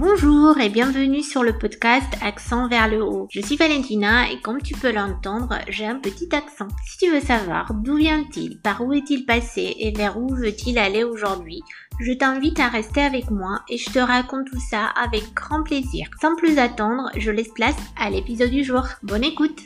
Bonjour et bienvenue sur le podcast Accent vers le haut. Je suis Valentina et comme tu peux l'entendre, j'ai un petit accent. Si tu veux savoir d'où vient-il, par où est-il passé et vers où veut-il aller aujourd'hui, je t'invite à rester avec moi et je te raconte tout ça avec grand plaisir. Sans plus attendre, je laisse place à l'épisode du jour. Bonne écoute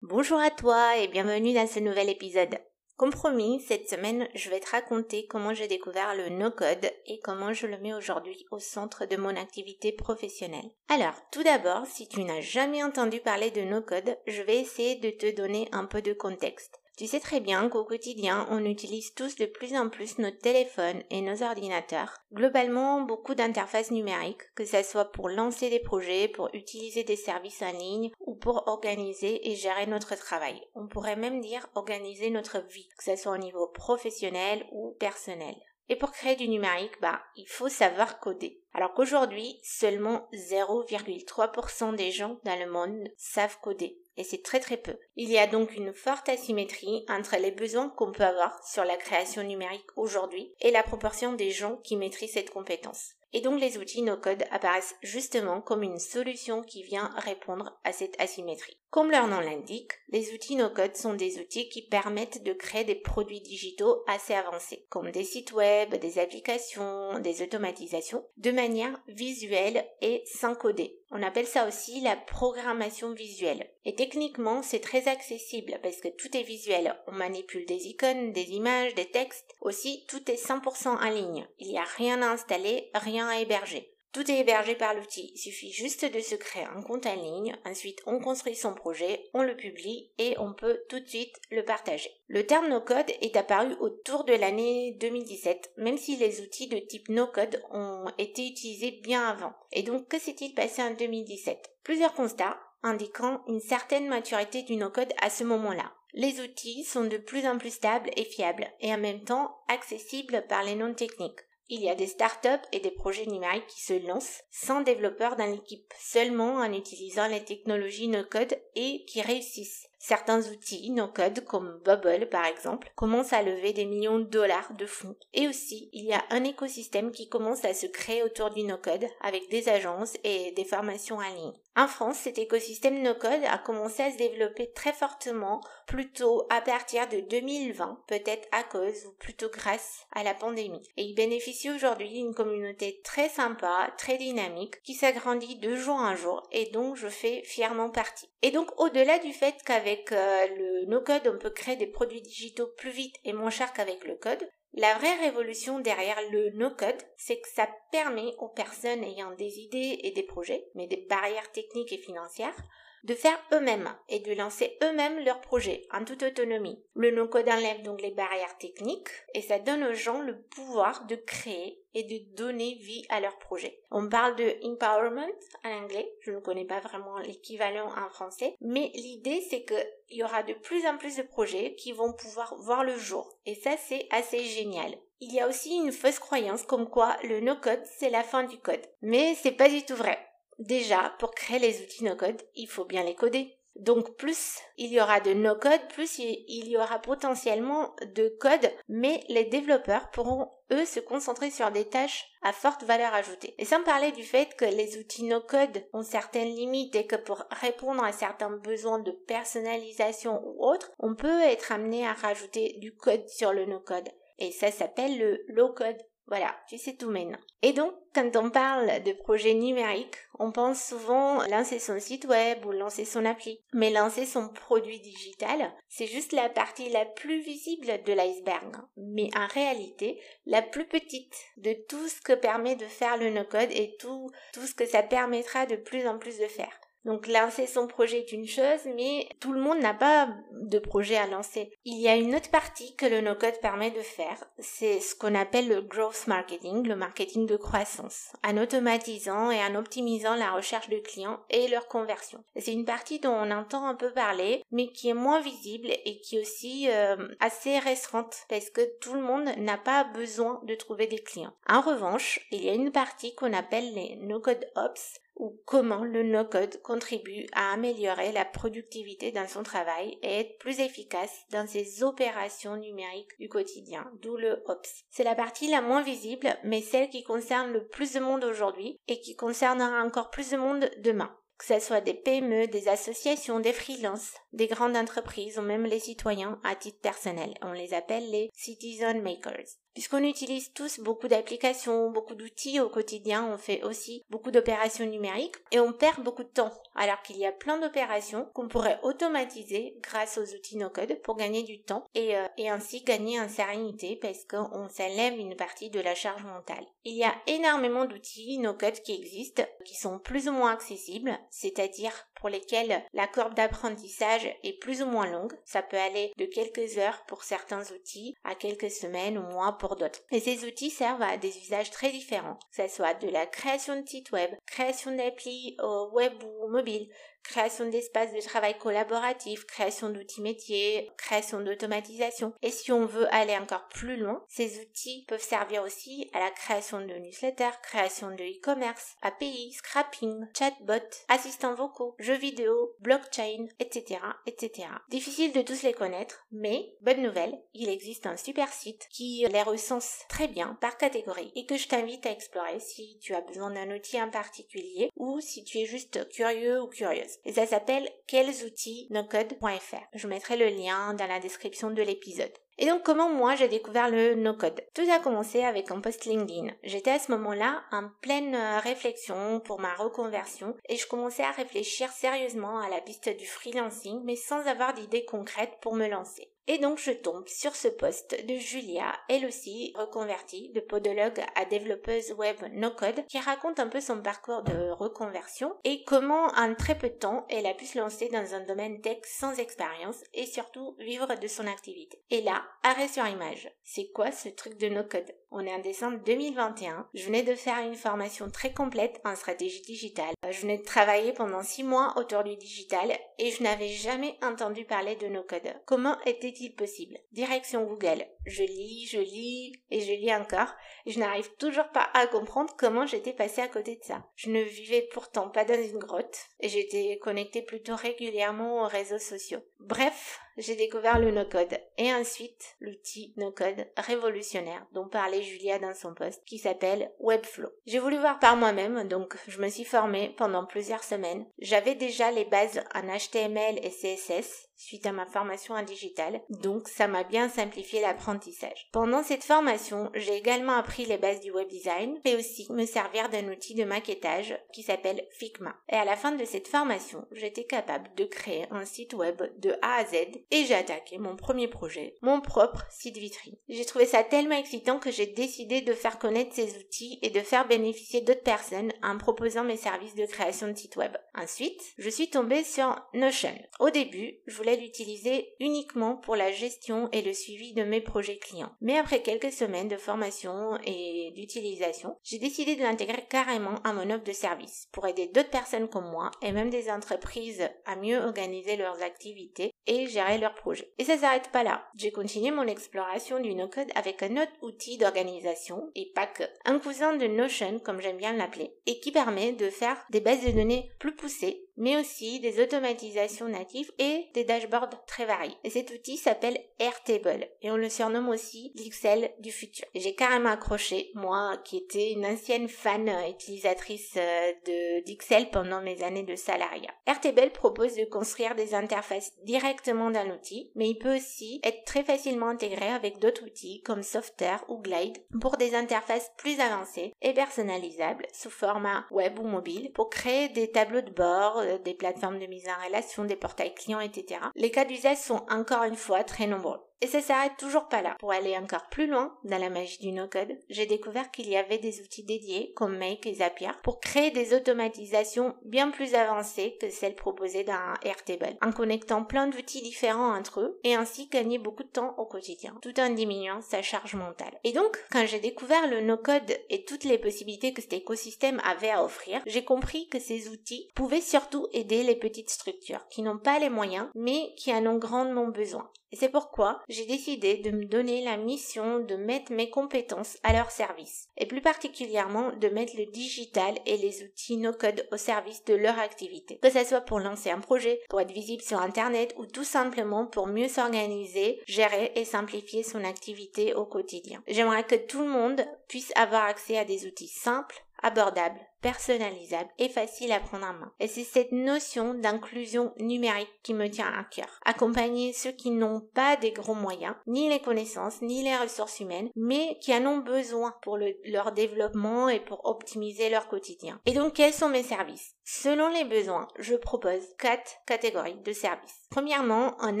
Bonjour à toi et bienvenue dans ce nouvel épisode. Comme promis, cette semaine, je vais te raconter comment j'ai découvert le no-code et comment je le mets aujourd'hui au centre de mon activité professionnelle. Alors, tout d'abord, si tu n'as jamais entendu parler de no-code, je vais essayer de te donner un peu de contexte. Tu sais très bien qu'au quotidien, on utilise tous de plus en plus nos téléphones et nos ordinateurs. Globalement, beaucoup d'interfaces numériques, que ce soit pour lancer des projets, pour utiliser des services en ligne ou pour organiser et gérer notre travail. On pourrait même dire organiser notre vie, que ce soit au niveau professionnel ou personnel. Et pour créer du numérique, bah, il faut savoir coder. Alors qu'aujourd'hui, seulement 0,3% des gens dans le monde savent coder et c'est très très peu. Il y a donc une forte asymétrie entre les besoins qu'on peut avoir sur la création numérique aujourd'hui et la proportion des gens qui maîtrisent cette compétence. Et donc les outils no-code apparaissent justement comme une solution qui vient répondre à cette asymétrie. Comme leur nom l'indique, les outils no-code sont des outils qui permettent de créer des produits digitaux assez avancés, comme des sites web, des applications, des automatisations, de manière visuelle et sans coder. On appelle ça aussi la programmation visuelle. Et techniquement, c'est très accessible parce que tout est visuel. On manipule des icônes, des images, des textes. Aussi, tout est 100% en ligne. Il n'y a rien à installer, rien à héberger. Tout est hébergé par l'outil. Il suffit juste de se créer un compte en ligne. Ensuite, on construit son projet, on le publie et on peut tout de suite le partager. Le terme no-code est apparu autour de l'année 2017, même si les outils de type no-code ont été utilisés bien avant. Et donc, que s'est-il passé en 2017 Plusieurs constats indiquant une certaine maturité du no-code à ce moment-là. Les outils sont de plus en plus stables et fiables et en même temps accessibles par les non-techniques. Il y a des startups et des projets numériques qui se lancent sans développeurs dans l'équipe, seulement en utilisant les technologies no-code et qui réussissent. Certains outils no-code comme Bubble par exemple commencent à lever des millions de dollars de fonds. Et aussi, il y a un écosystème qui commence à se créer autour du no-code avec des agences et des formations en ligne. En France, cet écosystème no-code a commencé à se développer très fortement, plutôt à partir de 2020, peut-être à cause ou plutôt grâce à la pandémie. Et il bénéficie aujourd'hui d'une communauté très sympa, très dynamique, qui s'agrandit de jour en jour et dont je fais fièrement partie. Et donc, au-delà du fait qu'avec euh, le no-code, on peut créer des produits digitaux plus vite et moins cher qu'avec le code, la vraie révolution derrière le no-code, c'est que ça permet aux personnes ayant des idées et des projets, mais des barrières techniques et financières, de faire eux-mêmes et de lancer eux-mêmes leurs projets en toute autonomie. Le no-code enlève donc les barrières techniques et ça donne aux gens le pouvoir de créer et de donner vie à leurs projets. On parle de empowerment en anglais, je ne connais pas vraiment l'équivalent en français, mais l'idée c'est qu'il y aura de plus en plus de projets qui vont pouvoir voir le jour et ça c'est assez génial. Il y a aussi une fausse croyance comme quoi le no-code c'est la fin du code. Mais c'est pas du tout vrai. Déjà, pour créer les outils no-code, il faut bien les coder. Donc plus il y aura de no-code, plus il y aura potentiellement de code, mais les développeurs pourront eux se concentrer sur des tâches à forte valeur ajoutée. Et sans parler du fait que les outils no-code ont certaines limites et que pour répondre à certains besoins de personnalisation ou autres, on peut être amené à rajouter du code sur le no-code. Et ça s'appelle le low-code. Voilà, tu sais tout maintenant. Et donc, quand on parle de projet numérique, on pense souvent lancer son site web ou lancer son appli. Mais lancer son produit digital, c'est juste la partie la plus visible de l'iceberg. Mais en réalité, la plus petite de tout ce que permet de faire le no-code et tout, tout ce que ça permettra de plus en plus de faire. Donc lancer son projet est une chose, mais tout le monde n'a pas de projet à lancer. Il y a une autre partie que le no-code permet de faire, c'est ce qu'on appelle le growth marketing, le marketing de croissance, en automatisant et en optimisant la recherche de clients et leur conversion. C'est une partie dont on entend un peu parler, mais qui est moins visible et qui est aussi euh, assez restreinte parce que tout le monde n'a pas besoin de trouver des clients. En revanche, il y a une partie qu'on appelle les no-code ops, ou comment le no-code contribue à améliorer la productivité dans son travail et être plus efficace dans ses opérations numériques du quotidien, d'où le OPS. C'est la partie la moins visible, mais celle qui concerne le plus de monde aujourd'hui et qui concernera encore plus de monde demain que ce soit des PME, des associations, des freelances, des grandes entreprises ou même les citoyens à titre personnel. On les appelle les citizen makers. Puisqu'on utilise tous beaucoup d'applications, beaucoup d'outils au quotidien, on fait aussi beaucoup d'opérations numériques et on perd beaucoup de temps, alors qu'il y a plein d'opérations qu'on pourrait automatiser grâce aux outils no-code pour gagner du temps et, euh, et ainsi gagner en sérénité parce qu'on s'enlève une partie de la charge mentale. Il y a énormément d'outils no-code qui existent, qui sont plus ou moins accessibles, c'est-à-dire pour lesquels la courbe d'apprentissage est plus ou moins longue. Ça peut aller de quelques heures pour certains outils à quelques semaines ou mois pour d'autres. Et ces outils servent à des usages très différents, que ce soit de la création de sites web, création d'applis web ou mobile, création d'espaces de travail collaboratif, création d'outils métiers, création d'automatisation. Et si on veut aller encore plus loin, ces outils peuvent servir aussi à la création de newsletters, création de e-commerce, API, scrapping, chatbot, assistants vocaux, jeux vidéo, blockchain, etc., etc. Difficile de tous les connaître, mais bonne nouvelle, il existe un super site qui les recense très bien par catégorie et que je t'invite à explorer si tu as besoin d'un outil en particulier ou si tu es juste curieux ou curieuse et ça s'appelle quels outils nocode.fr. Je mettrai le lien dans la description de l'épisode. Et donc comment moi j'ai découvert le no-code Tout a commencé avec un post LinkedIn. J'étais à ce moment-là en pleine euh, réflexion pour ma reconversion et je commençais à réfléchir sérieusement à la piste du freelancing mais sans avoir d'idées concrètes pour me lancer. Et donc je tombe sur ce poste de Julia, elle aussi reconvertie de podologue à développeuse web no-code, qui raconte un peu son parcours de reconversion et comment en très peu de temps elle a pu se lancer dans un domaine tech sans expérience et surtout vivre de son activité. Et là, arrêt sur image. C'est quoi ce truc de no-code On est en décembre 2021. Je venais de faire une formation très complète en stratégie digitale. Je venais de travailler pendant six mois autour du digital et je n'avais jamais entendu parler de no-code. Comment était possible? Direction Google. Je lis, je lis et je lis encore. Je n'arrive toujours pas à comprendre comment j'étais passée à côté de ça. Je ne vivais pourtant pas dans une grotte et j'étais connectée plutôt régulièrement aux réseaux sociaux. Bref, j'ai découvert le no-code et ensuite l'outil no-code révolutionnaire dont parlait Julia dans son post qui s'appelle Webflow. J'ai voulu voir par moi-même donc je me suis formée pendant plusieurs semaines. J'avais déjà les bases en HTML et CSS suite à ma formation en digital donc ça m'a bien simplifié l'apprentissage. Pendant cette formation, j'ai également appris les bases du web design et aussi me servir d'un outil de maquettage qui s'appelle Figma. Et à la fin de cette formation, j'étais capable de créer un site web de A à Z et j'ai attaqué mon premier projet, mon propre site vitrine. J'ai trouvé ça tellement excitant que j'ai décidé de faire connaître ces outils et de faire bénéficier d'autres personnes en proposant mes services de création de site web. Ensuite, je suis tombée sur Notion. Au début, je voulais l'utiliser uniquement pour la gestion et le suivi de mes projets clients. Mais après quelques semaines de formation et d'utilisation, j'ai décidé de l'intégrer carrément à mon offre de service pour aider d'autres personnes comme moi et même des entreprises à mieux organiser leurs activités et gérer leurs projets. Et ça s'arrête pas là. J'ai continué mon exploration du no-code avec un autre outil d'organisation, et pas que, un cousin de Notion, comme j'aime bien l'appeler, et qui permet de faire des bases de données plus poussées mais aussi des automatisations natives et des dashboards très variés. Et cet outil s'appelle Airtable et on le surnomme aussi l'Excel du futur. J'ai carrément accroché, moi qui étais une ancienne fan utilisatrice euh, de pendant mes années de salariat. Airtable propose de construire des interfaces directement dans l'outil, mais il peut aussi être très facilement intégré avec d'autres outils comme Software ou Glide pour des interfaces plus avancées et personnalisables sous format web ou mobile pour créer des tableaux de bord, euh, des plateformes de mise en relation, des portails clients, etc. Les cas d'usage sont encore une fois très nombreux. Et ça s'arrête toujours pas là. Pour aller encore plus loin dans la magie du no-code, j'ai découvert qu'il y avait des outils dédiés comme Make et Zapier pour créer des automatisations bien plus avancées que celles proposées dans Airtable, en connectant plein d'outils différents entre eux et ainsi gagner beaucoup de temps au quotidien, tout en diminuant sa charge mentale. Et donc, quand j'ai découvert le no-code et toutes les possibilités que cet écosystème avait à offrir, j'ai compris que ces outils pouvaient surtout aider les petites structures qui n'ont pas les moyens mais qui en ont grandement besoin. Et c'est pourquoi j'ai décidé de me donner la mission de mettre mes compétences à leur service, et plus particulièrement de mettre le digital et les outils no-code au service de leur activité, que ce soit pour lancer un projet, pour être visible sur Internet ou tout simplement pour mieux s'organiser, gérer et simplifier son activité au quotidien. J'aimerais que tout le monde puisse avoir accès à des outils simples, abordables, personnalisable et facile à prendre en main. Et c'est cette notion d'inclusion numérique qui me tient à cœur. Accompagner ceux qui n'ont pas des gros moyens, ni les connaissances, ni les ressources humaines, mais qui en ont besoin pour leur développement et pour optimiser leur quotidien. Et donc, quels sont mes services? Selon les besoins, je propose quatre catégories de services. Premièrement, un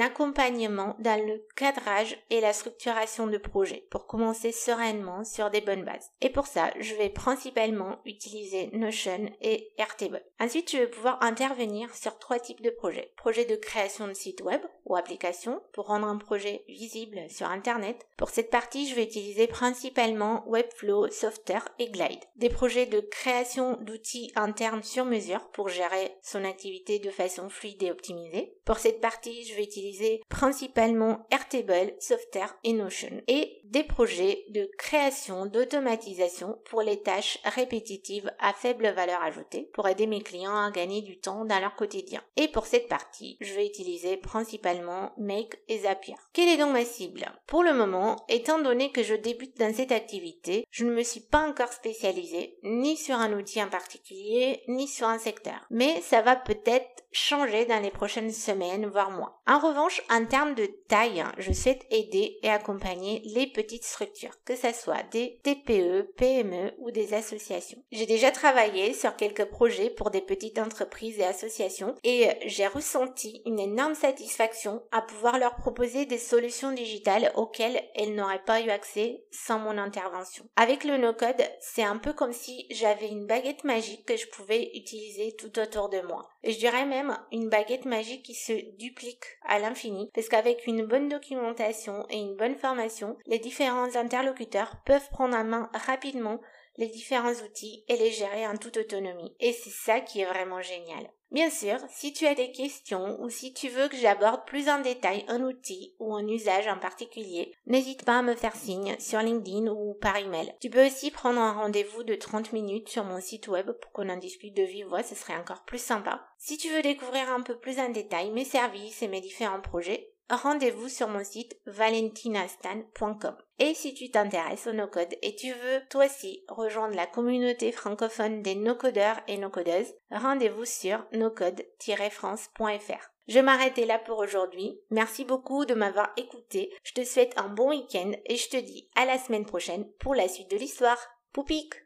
accompagnement dans le cadrage et la structuration de projets pour commencer sereinement sur des bonnes bases. Et pour ça, je vais principalement utiliser Notion et Airtable. Ensuite, je vais pouvoir intervenir sur trois types de projets. Projet de création de site web ou application pour rendre un projet visible sur Internet. Pour cette partie, je vais utiliser principalement Webflow, Software et Glide. Des projets de création d'outils internes sur mesure pour gérer son activité de façon fluide et optimisée. Pour cette partie, je vais utiliser principalement Airtable, Software et Notion. Et des projets de création d'automatisation pour les tâches répétitives à faible valeur ajoutée pour aider mes clients à gagner du temps dans leur quotidien. Et pour cette partie, je vais utiliser principalement Make et Zapier. Quelle est donc ma cible? Pour le moment, étant donné que je débute dans cette activité, je ne me suis pas encore spécialisée ni sur un outil en particulier, ni sur un secteur. Mais ça va peut-être changer dans les prochaines semaines, voire mois. En revanche, en termes de taille, je souhaite aider et accompagner les petites structures, que ce soit des TPE, PME ou des associations. J'ai déjà travaillé sur quelques projets pour des petites entreprises et associations et j'ai ressenti une énorme satisfaction à pouvoir leur proposer des solutions digitales auxquelles elles n'auraient pas eu accès sans mon intervention. Avec le no-code, c'est un peu comme si j'avais une baguette magique que je pouvais utiliser tout autour de moi. Et je dirais même une baguette magique qui se duplique à l'infini parce qu'avec une bonne documentation et une bonne formation, les différents interlocuteurs peuvent prendre en main rapidement les différents outils et les gérer en toute autonomie. Et c'est ça qui est vraiment génial. Bien sûr, si tu as des questions ou si tu veux que j'aborde plus en détail un outil ou un usage en particulier, n'hésite pas à me faire signe sur LinkedIn ou par email. Tu peux aussi prendre un rendez-vous de 30 minutes sur mon site web pour qu'on en discute de vive voix, ce serait encore plus sympa. Si tu veux découvrir un peu plus en détail mes services et mes différents projets, rendez-vous sur mon site valentinastan.com. Et si tu t'intéresses au no-code et tu veux toi aussi rejoindre la communauté francophone des no-codeurs et no-codeuses, rendez-vous sur nocode-france.fr. Je m'arrêter là pour aujourd'hui. Merci beaucoup de m'avoir écouté. Je te souhaite un bon week-end et je te dis à la semaine prochaine pour la suite de l'histoire. Poupik